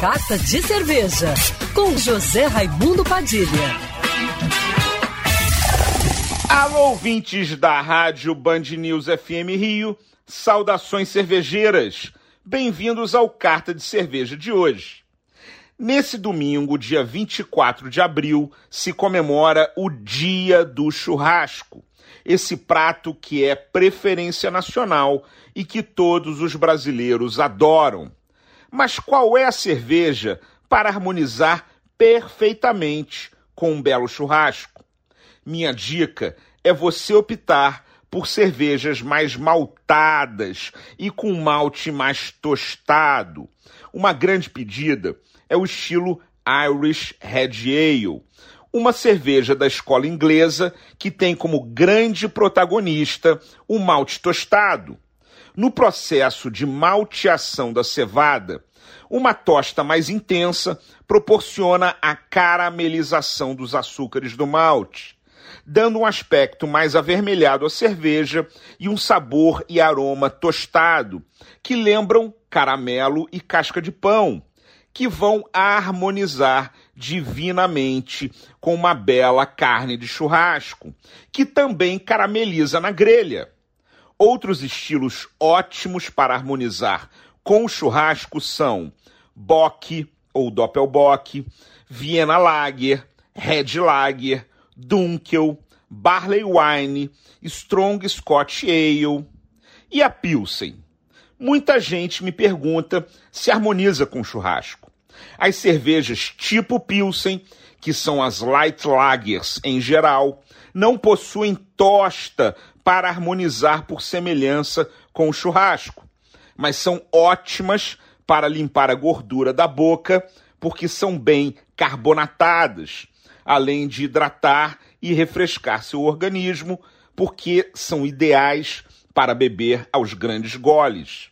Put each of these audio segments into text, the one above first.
Carta de Cerveja, com José Raimundo Padilha. Alô, ouvintes da Rádio Band News FM Rio, saudações cervejeiras. Bem-vindos ao Carta de Cerveja de hoje. Nesse domingo, dia 24 de abril, se comemora o Dia do Churrasco. Esse prato que é preferência nacional e que todos os brasileiros adoram. Mas qual é a cerveja para harmonizar perfeitamente com um belo churrasco? Minha dica é você optar por cervejas mais maltadas e com malte mais tostado. Uma grande pedida é o estilo Irish Red Ale, uma cerveja da escola inglesa que tem como grande protagonista o malte tostado. No processo de malteação da cevada, uma tosta mais intensa proporciona a caramelização dos açúcares do malte, dando um aspecto mais avermelhado à cerveja e um sabor e aroma tostado, que lembram caramelo e casca de pão, que vão harmonizar divinamente com uma bela carne de churrasco, que também carameliza na grelha. Outros estilos ótimos para harmonizar com o churrasco são Bock ou Doppelbock, Vienna Lager, Red Lager, Dunkel, Barley Wine, Strong Scotch Ale e a Pilsen. Muita gente me pergunta se harmoniza com churrasco. As cervejas tipo Pilsen, que são as light lagers em geral, não possuem tosta para harmonizar por semelhança com o churrasco, mas são ótimas para limpar a gordura da boca, porque são bem carbonatadas, além de hidratar e refrescar seu organismo, porque são ideais para beber aos grandes goles.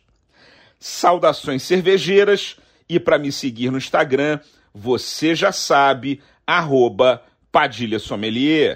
Saudações cervejeiras e para me seguir no Instagram, você já sabe, arroba Padilha Sommelier.